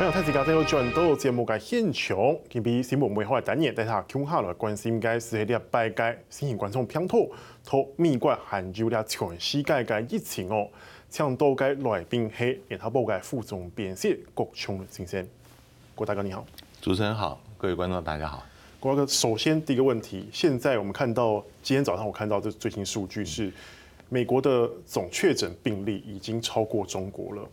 今日太子家庭有转到节目嘅现场，佢比新闻媒体单元，带下共下来关心嘅是啲拜嘅新型冠状病毒，同美国含有啲全世界嘅疫情哦，抢到嘅来宾系联合报嘅副总编辑郭琼先生，郭大哥你好，主持人好，各位观众大家好。郭大哥，首先第一个问题，现在我们看到今天早上我看到的最新数据是，美国的总确诊病例已经超过中国了，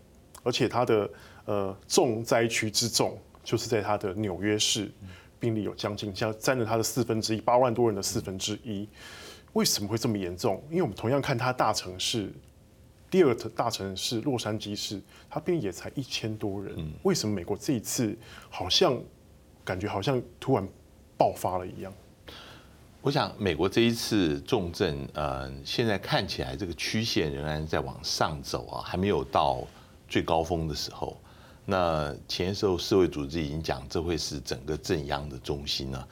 而且它的。呃，重灾区之重，就是在它的纽约市，病例有将近像占了它的四分之一，八万多人的四分之一。为什么会这么严重？因为我们同样看它大城市，第二大城市洛杉矶市，它病例也才一千多人。为什么美国这一次好像感觉好像突然爆发了一样？我想美国这一次重症，呃，现在看起来这个曲线仍然在往上走啊，还没有到最高峰的时候。那前时候世卫组织已经讲，这会是整个震央的中心了。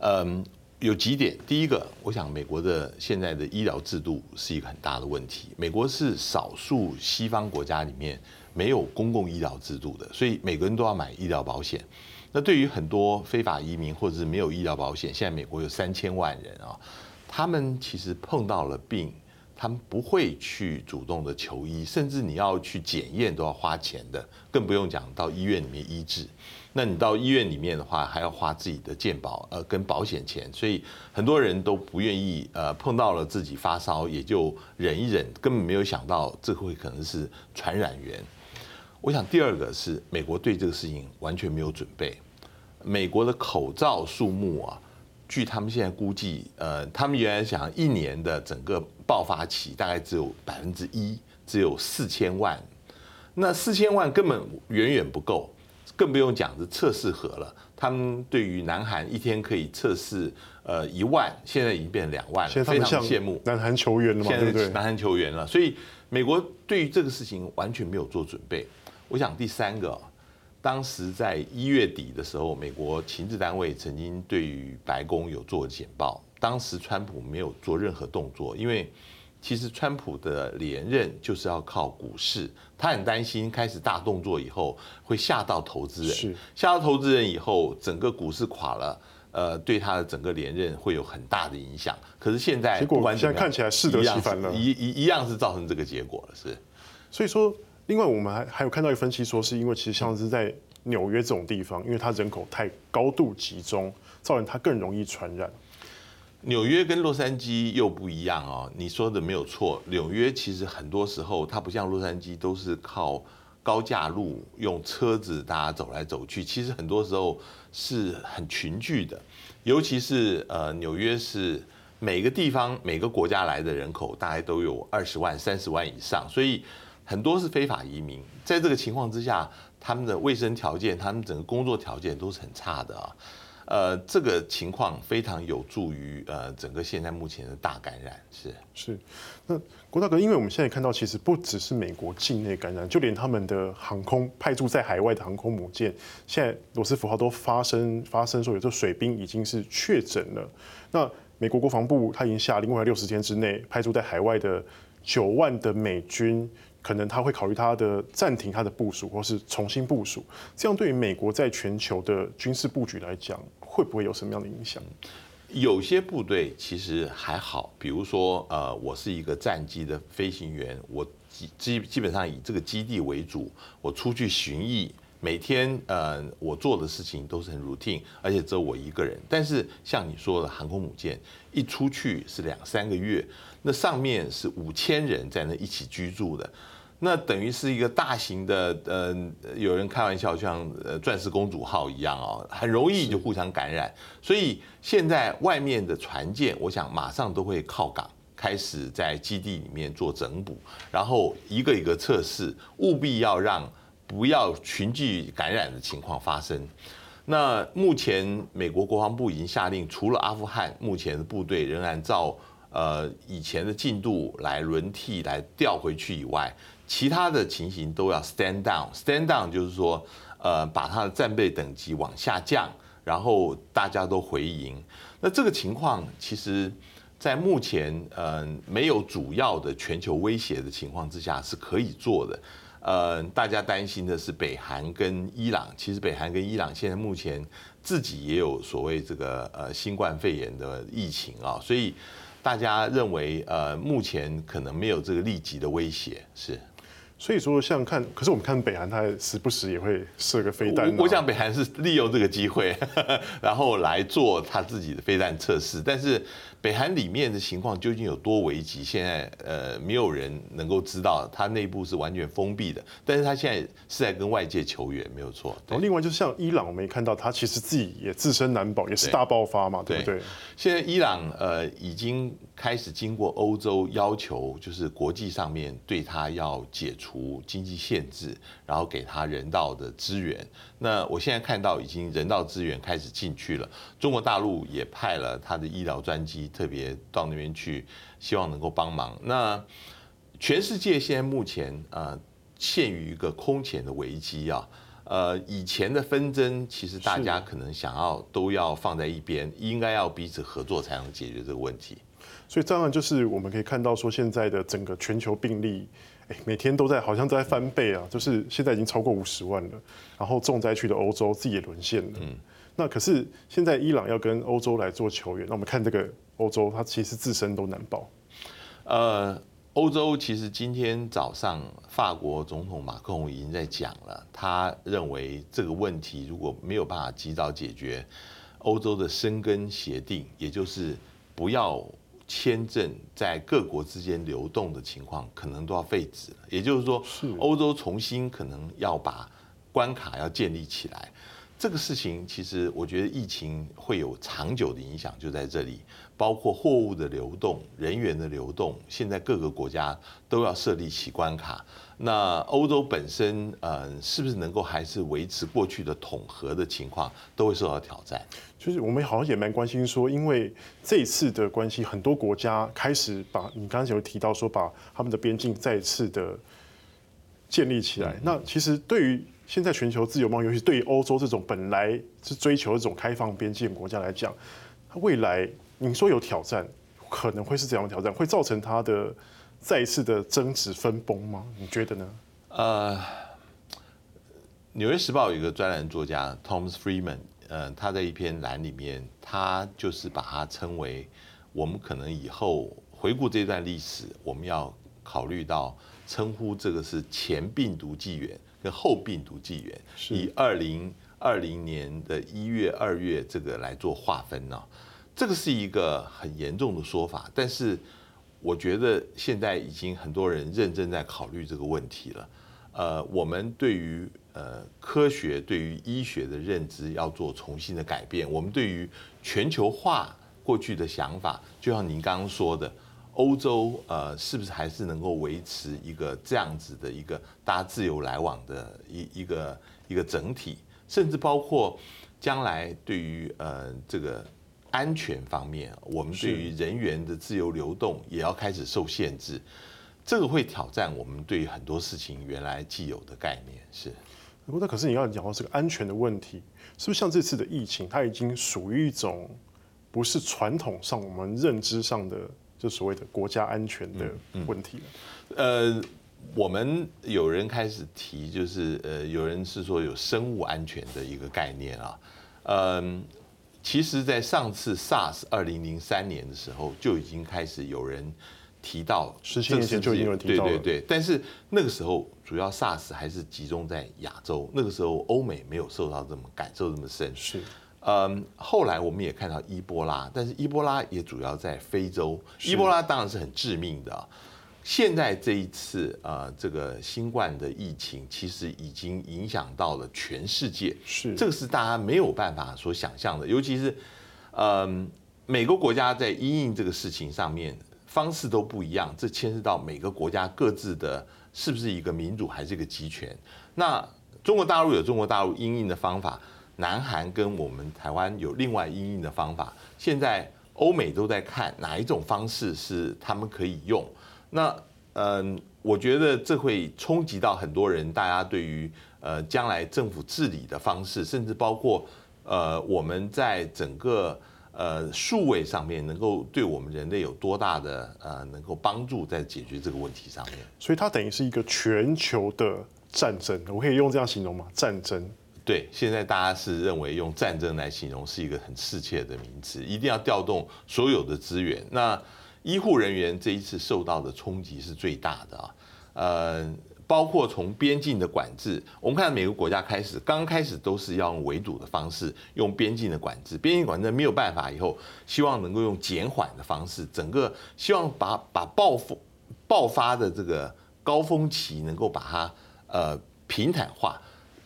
嗯，有几点，第一个，我想美国的现在的医疗制度是一个很大的问题。美国是少数西方国家里面没有公共医疗制度的，所以每个人都要买医疗保险。那对于很多非法移民或者是没有医疗保险，现在美国有三千万人啊，他们其实碰到了病。他们不会去主动的求医，甚至你要去检验都要花钱的，更不用讲到医院里面医治。那你到医院里面的话，还要花自己的健保呃跟保险钱，所以很多人都不愿意呃碰到了自己发烧也就忍一忍，根本没有想到这会可能是传染源。我想第二个是美国对这个事情完全没有准备，美国的口罩数目啊。据他们现在估计，呃，他们原来想一年的整个爆发期大概只有百分之一，只有四千万，那四千万根本远远不够，更不用讲是测试盒了。他们对于南韩一天可以测试呃一万，现在已经变成两万了，非常羡慕南韩球员了嘛，对不对？南韩球员了，所以美国对于这个事情完全没有做准备。我想第三个。当时在一月底的时候，美国情治单位曾经对于白宫有做简报。当时川普没有做任何动作，因为其实川普的连任就是要靠股市，他很担心开始大动作以后会吓到投资人，吓到投资人以后，整个股市垮了，呃，对他的整个连任会有很大的影响。可是现在不管怎么样，现在看起来适得其反了，一一一样是造成这个结果了，是。所以说。另外，我们还还有看到一个分析说，是因为其实像是在纽约这种地方，因为它人口太高度集中，造成它更容易传染。纽约跟洛杉矶又不一样哦，你说的没有错。纽约其实很多时候它不像洛杉矶，都是靠高架路，用车子大家走来走去，其实很多时候是很群聚的。尤其是呃，纽约是每个地方每个国家来的人口大概都有二十万、三十万以上，所以。很多是非法移民，在这个情况之下，他们的卫生条件、他们整个工作条件都是很差的啊。呃，这个情况非常有助于呃整个现在目前的大感染是是。那郭大哥，因为我们现在看到，其实不只是美国境内感染，就连他们的航空派驻在海外的航空母舰，现在罗斯福号都发生发生说有这水兵已经是确诊了。那美国国防部他已经下令，未来六十天之内派驻在海外的九万的美军。可能他会考虑他的暂停他的部署，或是重新部署，这样对于美国在全球的军事布局来讲，会不会有什么样的影响？有些部队其实还好，比如说，呃，我是一个战机的飞行员，我基基基本上以这个基地为主，我出去巡弋，每天呃我做的事情都是很 routine，而且只有我一个人。但是像你说的航空母舰，一出去是两三个月。那上面是五千人在那一起居住的，那等于是一个大型的，呃，有人开玩笑像呃钻石公主号一样哦，很容易就互相感染。所以现在外面的船舰，我想马上都会靠港，开始在基地里面做整补，然后一个一个测试，务必要让不要群聚感染的情况发生。那目前美国国防部已经下令，除了阿富汗，目前的部队仍然照。呃，以前的进度来轮替来调回去以外，其他的情形都要 stand down。stand down 就是说，呃，把他的战备等级往下降，然后大家都回营。那这个情况，其实，在目前呃没有主要的全球威胁的情况之下是可以做的。呃，大家担心的是北韩跟伊朗，其实北韩跟伊朗现在目前自己也有所谓这个呃新冠肺炎的疫情啊，所以大家认为呃目前可能没有这个立即的威胁是。所以说，像看，可是我们看北韩，它时不时也会射个飞弹。我想北韩是利用这个机会，然后来做他自己的飞弹测试，但是。北韩里面的情况究竟有多危急？现在呃，没有人能够知道，它内部是完全封闭的。但是它现在是在跟外界求援，没有错。然后另外就是像伊朗，我们也看到它其实自己也自身难保，也是大爆发嘛，对，对不对？现在伊朗呃已经开始经过欧洲要求，就是国际上面对它要解除经济限制，然后给它人道的资源。那我现在看到已经人道资源开始进去了，中国大陆也派了他的医疗专机。特别到那边去，希望能够帮忙。那全世界现在目前呃陷于一个空前的危机啊，呃以前的纷争其实大家可能想要都要放在一边，应该要彼此合作才能解决这个问题。所以当然就是我们可以看到说，现在的整个全球病例，哎，每天都在好像都在翻倍啊，就是现在已经超过五十万了。然后重灾区的欧洲自己也沦陷了。嗯。那可是现在伊朗要跟欧洲来做球员，那我们看这个。欧洲，它其实自身都难保。呃，欧洲其实今天早上，法国总统马克龙已经在讲了，他认为这个问题如果没有办法及早解决，欧洲的申根协定，也就是不要签证在各国之间流动的情况，可能都要废止了。也就是说，欧洲重新可能要把关卡要建立起来。这个事情其实我觉得疫情会有长久的影响，就在这里。包括货物的流动、人员的流动，现在各个国家都要设立起关卡。那欧洲本身，呃，是不是能够还是维持过去的统合的情况，都会受到挑战。就是我们好像也蛮关心说，因为这一次的关系，很多国家开始把你刚才有提到说，把他们的边境再次的建立起来。那其实对于现在全球自由贸易，尤其对于欧洲这种本来是追求这种开放边境国家来讲，它未来。你说有挑战，可能会是怎样的挑战？会造成它的再一次的争执分崩吗？你觉得呢？呃，《纽约时报》有一个专栏作家 Thomas Friedman，呃，他在一篇栏里面，他就是把它称为我们可能以后回顾这段历史，我们要考虑到称呼这个是前病毒纪元跟后病毒纪元，以二零二零年的一月、二月这个来做划分呢。这个是一个很严重的说法，但是我觉得现在已经很多人认真在考虑这个问题了。呃，我们对于呃科学、对于医学的认知要做重新的改变。我们对于全球化过去的想法，就像您刚刚说的，欧洲呃是不是还是能够维持一个这样子的一个大家自由来往的一一个一个整体，甚至包括将来对于呃这个。安全方面，我们对于人员的自由流动也要开始受限制，这个会挑战我们对于很多事情原来既有的概念。是，不过那可是你要讲到这个安全的问题，是不是像这次的疫情，它已经属于一种不是传统上我们认知上的就所谓的国家安全的问题了？呃，我们有人开始提，就是呃，有人是说有生物安全的一个概念啊，嗯。其实，在上次 SARS 二零零三年的时候，就已经开始有人提到，十七年前就已经有人提到了。对对对，但是那个时候主要 SARS 还是集中在亚洲，那个时候欧美没有受到这么感受这么深。是，嗯，后来我们也看到伊波拉，但是伊波拉也主要在非洲，伊波拉当然是很致命的。现在这一次呃，这个新冠的疫情其实已经影响到了全世界，是这个是大家没有办法所想象的。尤其是，嗯，每个国家在因应这个事情上面方式都不一样，这牵涉到每个国家各自的是不是一个民主还是一个集权。那中国大陆有中国大陆因应的方法，南韩跟我们台湾有另外因应的方法。现在欧美都在看哪一种方式是他们可以用。那嗯，我觉得这会冲击到很多人，大家对于呃将来政府治理的方式，甚至包括呃我们在整个呃数位上面，能够对我们人类有多大的呃能够帮助在解决这个问题上面。所以它等于是一个全球的战争，我可以用这样形容吗？战争。对，现在大家是认为用战争来形容是一个很适切的名词，一定要调动所有的资源。那医护人员这一次受到的冲击是最大的啊，呃，包括从边境的管制，我们看每个国家开始刚开始都是要用围堵的方式，用边境的管制，边境管制没有办法以后，希望能够用减缓的方式，整个希望把把爆发爆发的这个高峰期能够把它呃平坦化。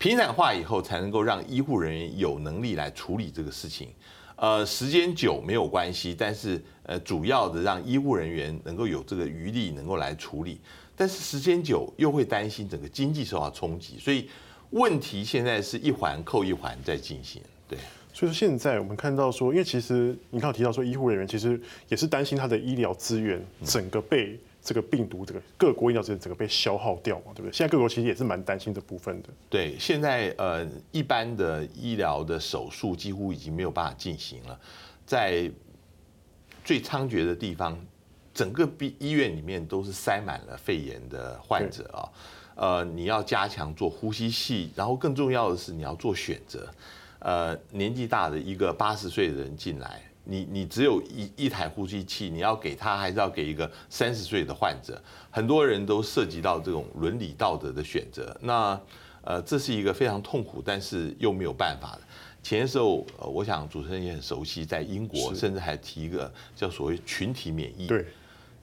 平坦化以后，才能够让医护人员有能力来处理这个事情。呃，时间久没有关系，但是呃，主要的让医护人员能够有这个余力，能够来处理。但是时间久又会担心整个经济受到冲击，所以问题现在是一环扣一环在进行。对，所以说现在我们看到说，因为其实你刚刚提到说，医护人员其实也是担心他的医疗资源整个被。这个病毒，这个各国医疗资源整个被消耗掉嘛，对不对？现在各国其实也是蛮担心这部分的。对，现在呃，一般的医疗的手术几乎已经没有办法进行了，在最猖獗的地方，整个医医院里面都是塞满了肺炎的患者啊。呃，你要加强做呼吸器，然后更重要的是你要做选择。呃，年纪大的一个八十岁的人进来。你你只有一一台呼吸器，你要给他还是要给一个三十岁的患者？很多人都涉及到这种伦理道德的选择。那呃，这是一个非常痛苦，但是又没有办法的。前些时候，呃，我想主持人也很熟悉，在英国甚至还提一个叫所谓群体免疫。对，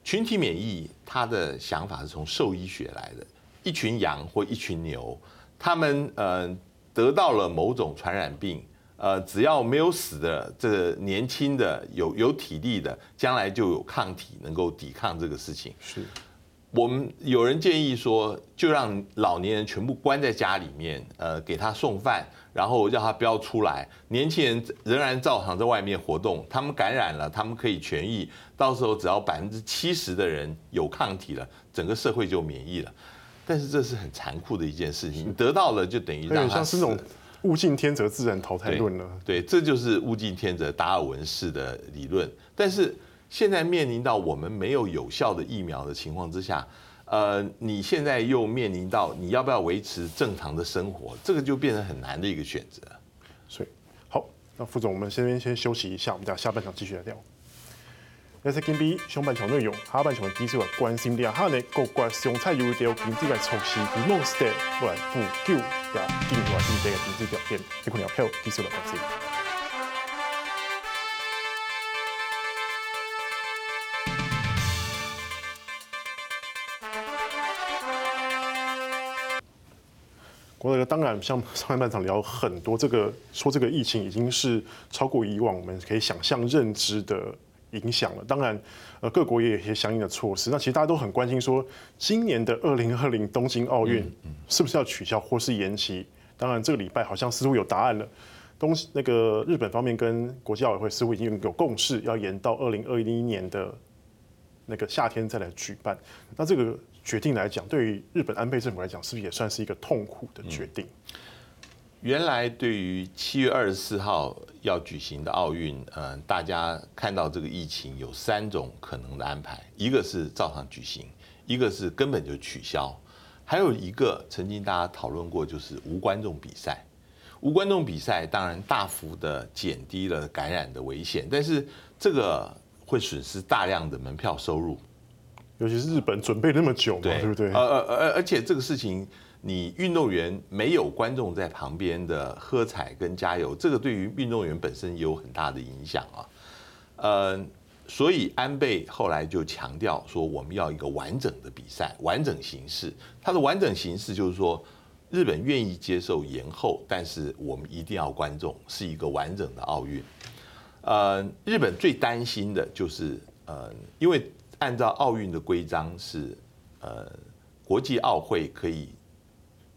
群体免疫，他的想法是从兽医学来的。一群羊或一群牛，他们呃得到了某种传染病。呃，只要没有死的，这个年轻的有有体力的，将来就有抗体能够抵抗这个事情。是，我们有人建议说，就让老年人全部关在家里面，呃，给他送饭，然后让他不要出来，年轻人仍然照常在外面活动。他们感染了，他们可以痊愈，到时候只要百分之七十的人有抗体了，整个社会就免疫了。但是这是很残酷的一件事情，你得到了就等于让他死。物竞天择，自然淘汰论了。对，这就是物竞天择达尔文式的理论。但是现在面临到我们没有有效的疫苗的情况之下，呃，你现在又面临到你要不要维持正常的生活，这个就变成很难的一个选择。所以，好，那副总，我们先先休息一下，我们等下半场继续来聊。那是今比上半场内容，下半场的技术关心点，哈呢各国上菜油条经济的措施，以蒙斯特来补救呀经济经济的经济条件，这可能要靠技术来发展。国德当然像上半场聊很多，这个说这个疫情已经是超过以往我们可以想象认知的。影响了，当然，呃，各国也有一些相应的措施。那其实大家都很关心，说今年的二零二零东京奥运是不是要取消或是延期？当然，这个礼拜好像似乎有答案了。东那个日本方面跟国际奥委会似乎已经有共识，要延到二零二一年的那个夏天再来举办。那这个决定来讲，对于日本安倍政府来讲，是不是也算是一个痛苦的决定？原来对于七月二十四号要举行的奥运，嗯，大家看到这个疫情有三种可能的安排，一个是照常举行，一个是根本就取消，还有一个曾经大家讨论过，就是无观众比赛。无观众比赛当然大幅的减低了感染的危险，但是这个会损失大量的门票收入，尤其是日本准备那么久嘛，对，对不对？呃呃而而且这个事情。你运动员没有观众在旁边的喝彩跟加油，这个对于运动员本身也有很大的影响啊。呃，所以安倍后来就强调说，我们要一个完整的比赛，完整形式。它的完整形式就是说，日本愿意接受延后，但是我们一定要观众，是一个完整的奥运。呃，日本最担心的就是呃，因为按照奥运的规章是呃，国际奥会可以。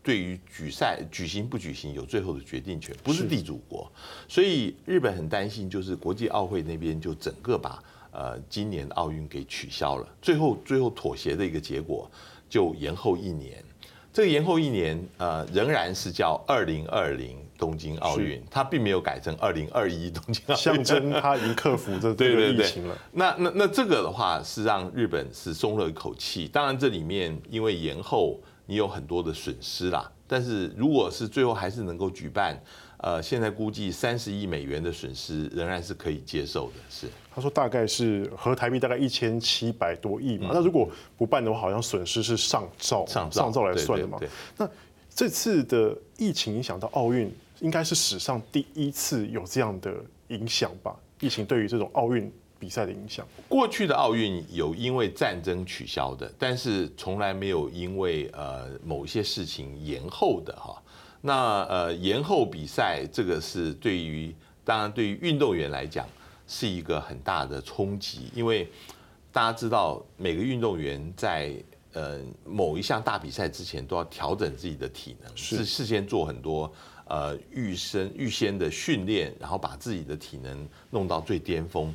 对于举赛举行不举行有最后的决定权，不是地主国，所以日本很担心，就是国际奥会那边就整个把呃今年奥运给取消了，最后最后妥协的一个结果就延后一年，这个延后一年呃仍然是叫二零二零东京奥运，它并没有改成二零二一东京奥运，象征它已经克服这 这个疫情了。那那那这个的话是让日本是松了一口气，当然这里面因为延后。你有很多的损失啦。但是如果是最后还是能够举办，呃，现在估计三十亿美元的损失仍然是可以接受的。是，他说大概是合台币大概一千七百多亿嘛。嗯、那如果不办的话，好像损失是上兆上兆，上兆来算的嘛。那这次的疫情影响到奥运，应该是史上第一次有这样的影响吧？疫情对于这种奥运比赛的影响，过去的奥运有因为战争取消的，但是从来没有因为呃某一些事情延后的哈。那呃延后比赛，这个是对于当然对于运动员来讲是一个很大的冲击，因为大家知道每个运动员在呃某一项大比赛之前都要调整自己的体能，是事先做很多呃预先预先的训练，然后把自己的体能弄到最巅峰。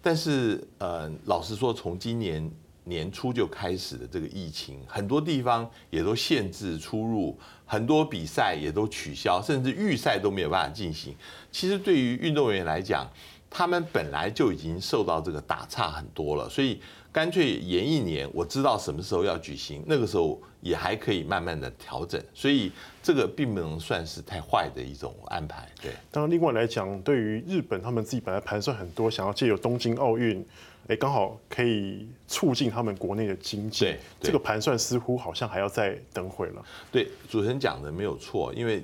但是呃老实说，从今年年初就开始的这个疫情，很多地方也都限制出入。很多比赛也都取消，甚至预赛都没有办法进行。其实对于运动员来讲，他们本来就已经受到这个打岔很多了，所以干脆延一年，我知道什么时候要举行，那个时候也还可以慢慢的调整。所以这个并不能算是太坏的一种安排。对，当然另外来讲，对于日本他们自己本来盘算很多，想要借由东京奥运。哎，刚好可以促进他们国内的经济。对，这个盘算似乎好像还要再等会了。对，主持人讲的没有错，因为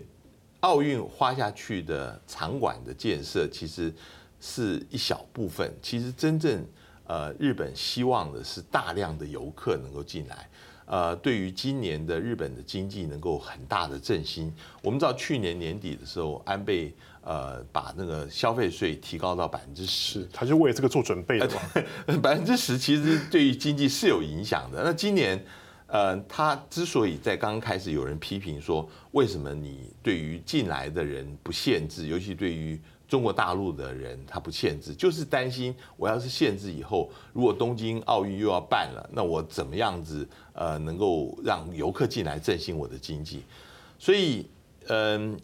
奥运花下去的场馆的建设其实是一小部分。其实真正呃，日本希望的是大量的游客能够进来。呃，对于今年的日本的经济能够很大的振兴。我们知道去年年底的时候，安倍。呃，把那个消费税提高到百分之十，他就为了这个做准备的嘛。百分之十其实对于经济是有影响的。那今年，呃，他之所以在刚刚开始有人批评说，为什么你对于进来的人不限制，尤其对于中国大陆的人他不限制，就是担心我要是限制以后，如果东京奥运又要办了，那我怎么样子呃能够让游客进来振兴我的经济？所以，嗯、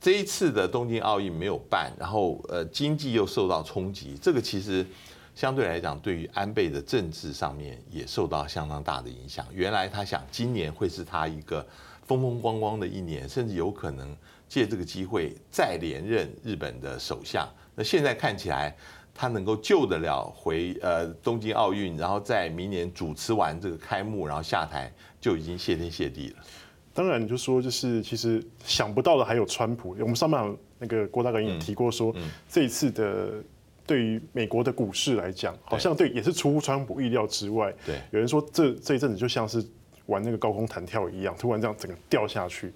这一次的东京奥运没有办，然后呃经济又受到冲击，这个其实相对来讲，对于安倍的政治上面也受到相当大的影响。原来他想今年会是他一个风风光光的一年，甚至有可能借这个机会再连任日本的首相。那现在看起来，他能够救得了回呃东京奥运，然后在明年主持完这个开幕，然后下台就已经谢天谢地了。当然，你就说就是其实想不到的还有川普。我们上半场那个郭大哥也提过说，这一次的对于美国的股市来讲，好像对也是出乎川普意料之外。对，有人说这这一阵子就像是玩那个高空弹跳一样，突然这样整个掉下去。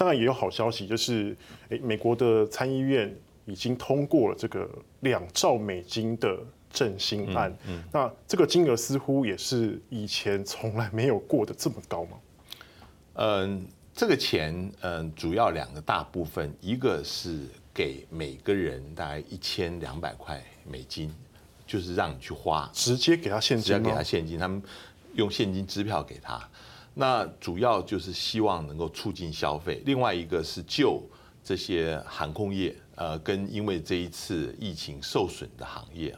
当然也有好消息，就是诶，美国的参议院已经通过了这个两兆美金的振兴案。嗯，那这个金额似乎也是以前从来没有过的这么高吗？嗯，这个钱，嗯，主要两个大部分，一个是给每个人大概一千两百块美金，就是让你去花，直接给他现金，直接给他现金，他们用现金支票给他。那主要就是希望能够促进消费。另外一个是救这些航空业，呃，跟因为这一次疫情受损的行业。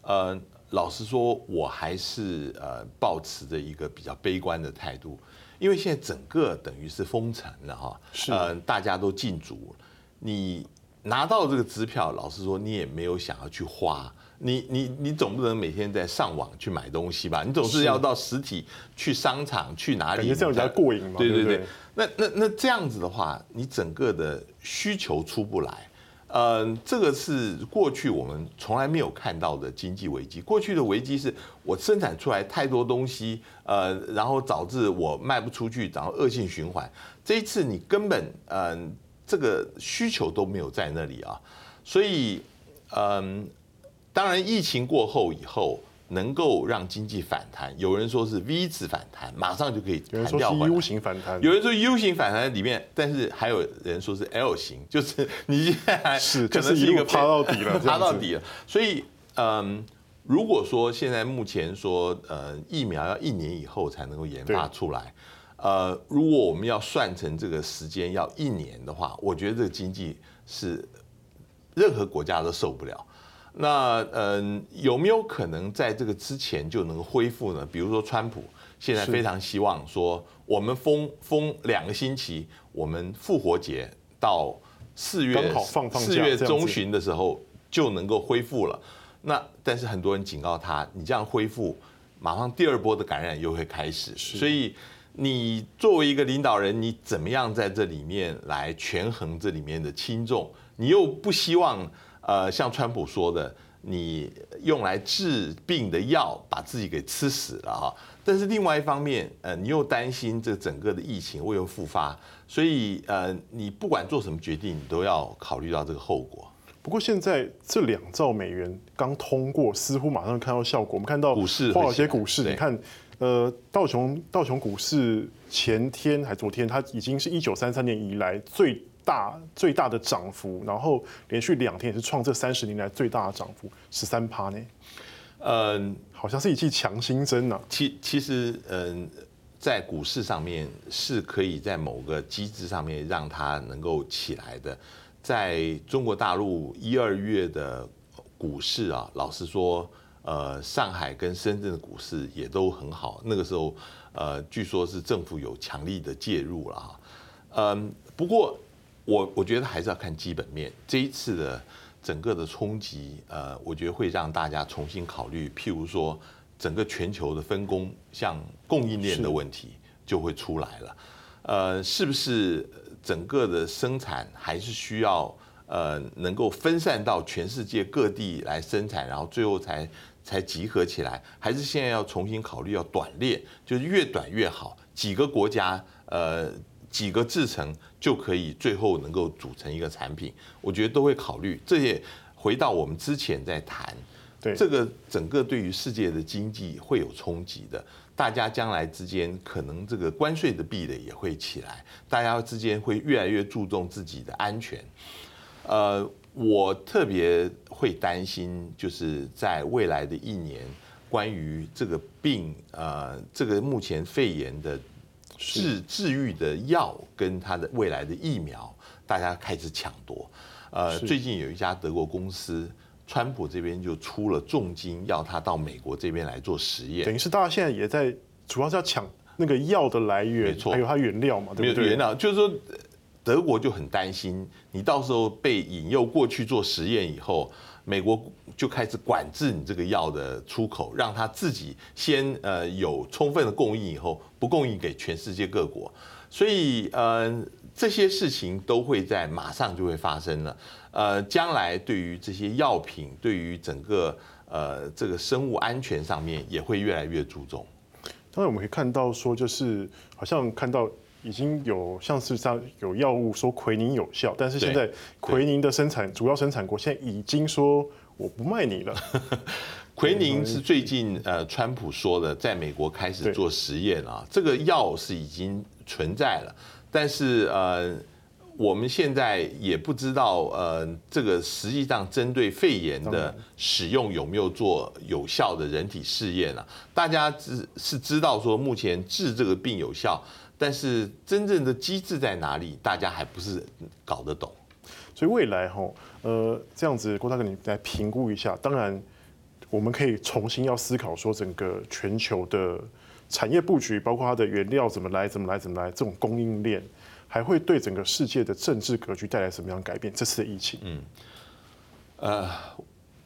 呃，老实说，我还是呃抱持着一个比较悲观的态度。因为现在整个等于是封城了哈，呃，大家都禁足，你拿到这个支票，老实说，你也没有想要去花，你你你总不能每天在上网去买东西吧？你总是要到实体去商场去哪里？这样比较过瘾嘛？对对对，那那那这样子的话，你整个的需求出不来。嗯，这个是过去我们从来没有看到的经济危机。过去的危机是我生产出来太多东西，呃，然后导致我卖不出去，然后恶性循环。这一次你根本嗯，这个需求都没有在那里啊，所以嗯，当然疫情过后以后。能够让经济反弹，有人说是 V 字反弹，马上就可以弹掉。有人说 U 型反弹，有人说 U 型反弹在里面，但是还有人说是 L 型，就是你现在是可能是一个趴到底了，趴到底了。所以，嗯，如果说现在目前说，呃，疫苗要一年以后才能够研发出来，呃，如果我们要算成这个时间要一年的话，我觉得这个经济是任何国家都受不了。那嗯，有没有可能在这个之前就能够恢复呢？比如说，川普现在非常希望说，我们封封两个星期，我们复活节到四月四月中旬的时候就能够恢复了。那但是很多人警告他，你这样恢复，马上第二波的感染又会开始。所以你作为一个领导人，你怎么样在这里面来权衡这里面的轻重？你又不希望。呃，像川普说的，你用来治病的药把自己给吃死了哈。但是另外一方面，呃，你又担心这整个的疫情会又复发，所以呃，你不管做什么决定，你都要考虑到这个后果。不过现在这两兆美元刚通过，似乎马上看到效果。我们看到股市，华尔街股市，你看，呃，道琼道琼股市前天还昨天，它已经是一九三三年以来最。大最大的涨幅，然后连续两天也是创这三十年来最大的涨幅，十三趴呢。嗯，好像是一剂强心针呐。其其实，嗯，在股市上面是可以在某个机制上面让它能够起来的。在中国大陆一二月的股市啊，老实说，呃，上海跟深圳的股市也都很好。那个时候，呃，据说是政府有强力的介入了哈。嗯，不过。我我觉得还是要看基本面。这一次的整个的冲击，呃，我觉得会让大家重新考虑，譬如说整个全球的分工，像供应链的问题就会出来了。呃，是不是整个的生产还是需要呃能够分散到全世界各地来生产，然后最后才才集合起来？还是现在要重新考虑要短链，就是越短越好，几个国家呃。几个制程就可以最后能够组成一个产品，我觉得都会考虑。这也回到我们之前在谈，对这个整个对于世界的经济会有冲击的。大家将来之间可能这个关税的壁垒也会起来，大家之间会越来越注重自己的安全。呃，我特别会担心，就是在未来的一年，关于这个病，呃，这个目前肺炎的。治治愈的药跟它的未来的疫苗，大家开始抢夺。呃，最近有一家德国公司，川普这边就出了重金要他到美国这边来做实验。等于是大家现在也在，主要是要抢那个药的来源，没错，还有它原料嘛，对不对？原料就是说，德国就很担心，你到时候被引诱过去做实验以后。美国就开始管制你这个药的出口，让他自己先呃有充分的供应，以后不供应给全世界各国。所以呃这些事情都会在马上就会发生了。呃，将来对于这些药品，对于整个呃这个生物安全上面也会越来越注重。当然我们可以看到说，就是好像看到。已经有像是像有药物说奎宁有效，但是现在奎宁的生产主要生产国现在已经说我不卖你了。奎宁是最近呃川普说的，在美国开始做实验啊，这个药是已经存在了，但是呃我们现在也不知道呃这个实际上针对肺炎的使用有没有做有效的人体试验啊？大家只是知道说目前治这个病有效。但是真正的机制在哪里，大家还不是搞得懂。所以未来哈，呃，这样子郭大哥，你来评估一下。当然，我们可以重新要思考说，整个全球的产业布局，包括它的原料怎么来，怎么来，怎么来，这种供应链，还会对整个世界的政治格局带来什么样改变？这次的疫情，嗯，呃，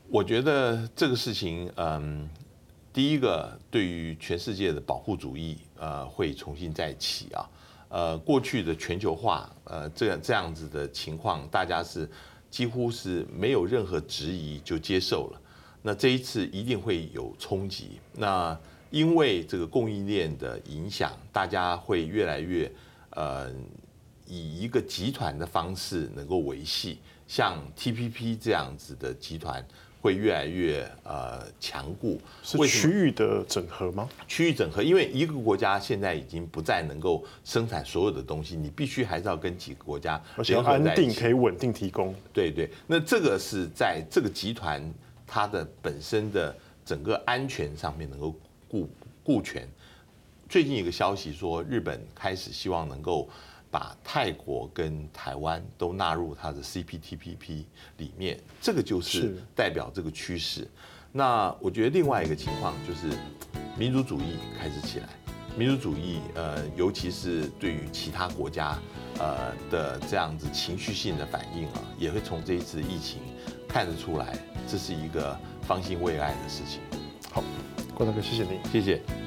我觉得这个事情，嗯。第一个，对于全世界的保护主义，呃，会重新再起啊。呃，过去的全球化，呃，这样这样子的情况，大家是几乎是没有任何质疑就接受了。那这一次一定会有冲击。那因为这个供应链的影响，大家会越来越呃，以一个集团的方式能够维系，像 TPP 这样子的集团。会越来越呃强固，是区域的整合吗？区域整合，因为一个国家现在已经不再能够生产所有的东西，你必须还是要跟几个国家而且要安定，可以稳定提供。对对，那这个是在这个集团它的本身的整个安全上面能够顾顾全。最近一个消息说，日本开始希望能够把泰国跟台湾都纳入它的 CPTPP 里面，这个就是代表这个趋势。那我觉得另外一个情况就是民族主义开始起来，民族主义呃，尤其是对于其他国家呃的这样子情绪性的反应啊，也会从这一次疫情看得出来，这是一个方兴未艾的事情。好，郭大哥，谢谢您，谢谢。